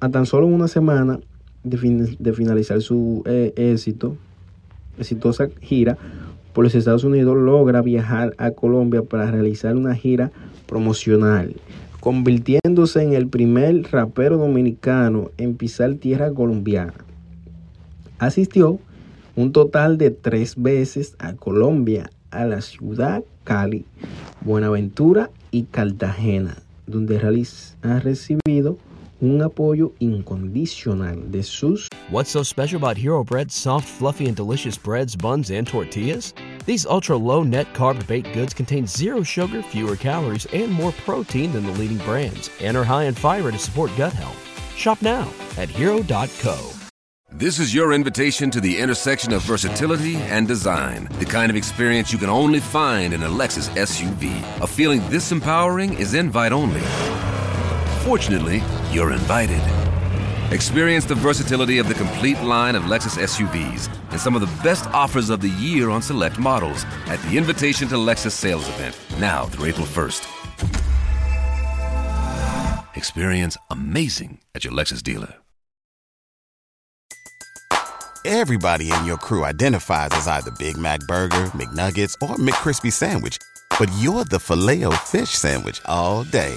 A tan solo una semana de, fin- de finalizar su eh, éxito, exitosa gira por los Estados Unidos, logra viajar a Colombia para realizar una gira promocional, convirtiéndose en el primer rapero dominicano en pisar tierra colombiana. Asistió un total de tres veces a Colombia, a la ciudad Cali, Buenaventura y Cartagena, donde ha recibido un apoyo incondicional de sus What's so special about Hero Bread's soft, fluffy, and delicious breads, buns, and tortillas? These ultra low net carb baked goods contain zero sugar, fewer calories, and more protein than the leading brands, and are high in fiber to support gut health. Shop now at hero.co. This is your invitation to the intersection of versatility and design. The kind of experience you can only find in a Lexus SUV. A feeling this empowering is invite only. Fortunately, you're invited. Experience the versatility of the complete line of Lexus SUVs and some of the best offers of the year on select models at the Invitation to Lexus sales event, now through April 1st. Experience amazing at your Lexus dealer. Everybody in your crew identifies as either Big Mac Burger, McNuggets, or McCrispy Sandwich. But you're the Filet-O-Fish Sandwich all day.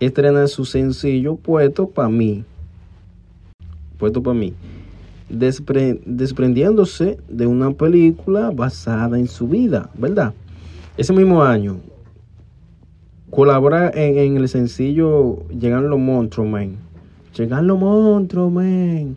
estrena su sencillo Puesto pa' mí. Puesto pa' mí. Despre- desprendiéndose de una película basada en su vida, ¿verdad? Ese mismo año colabora en, en el sencillo Llegan los monstruos, man. Llegan los monstruos, man.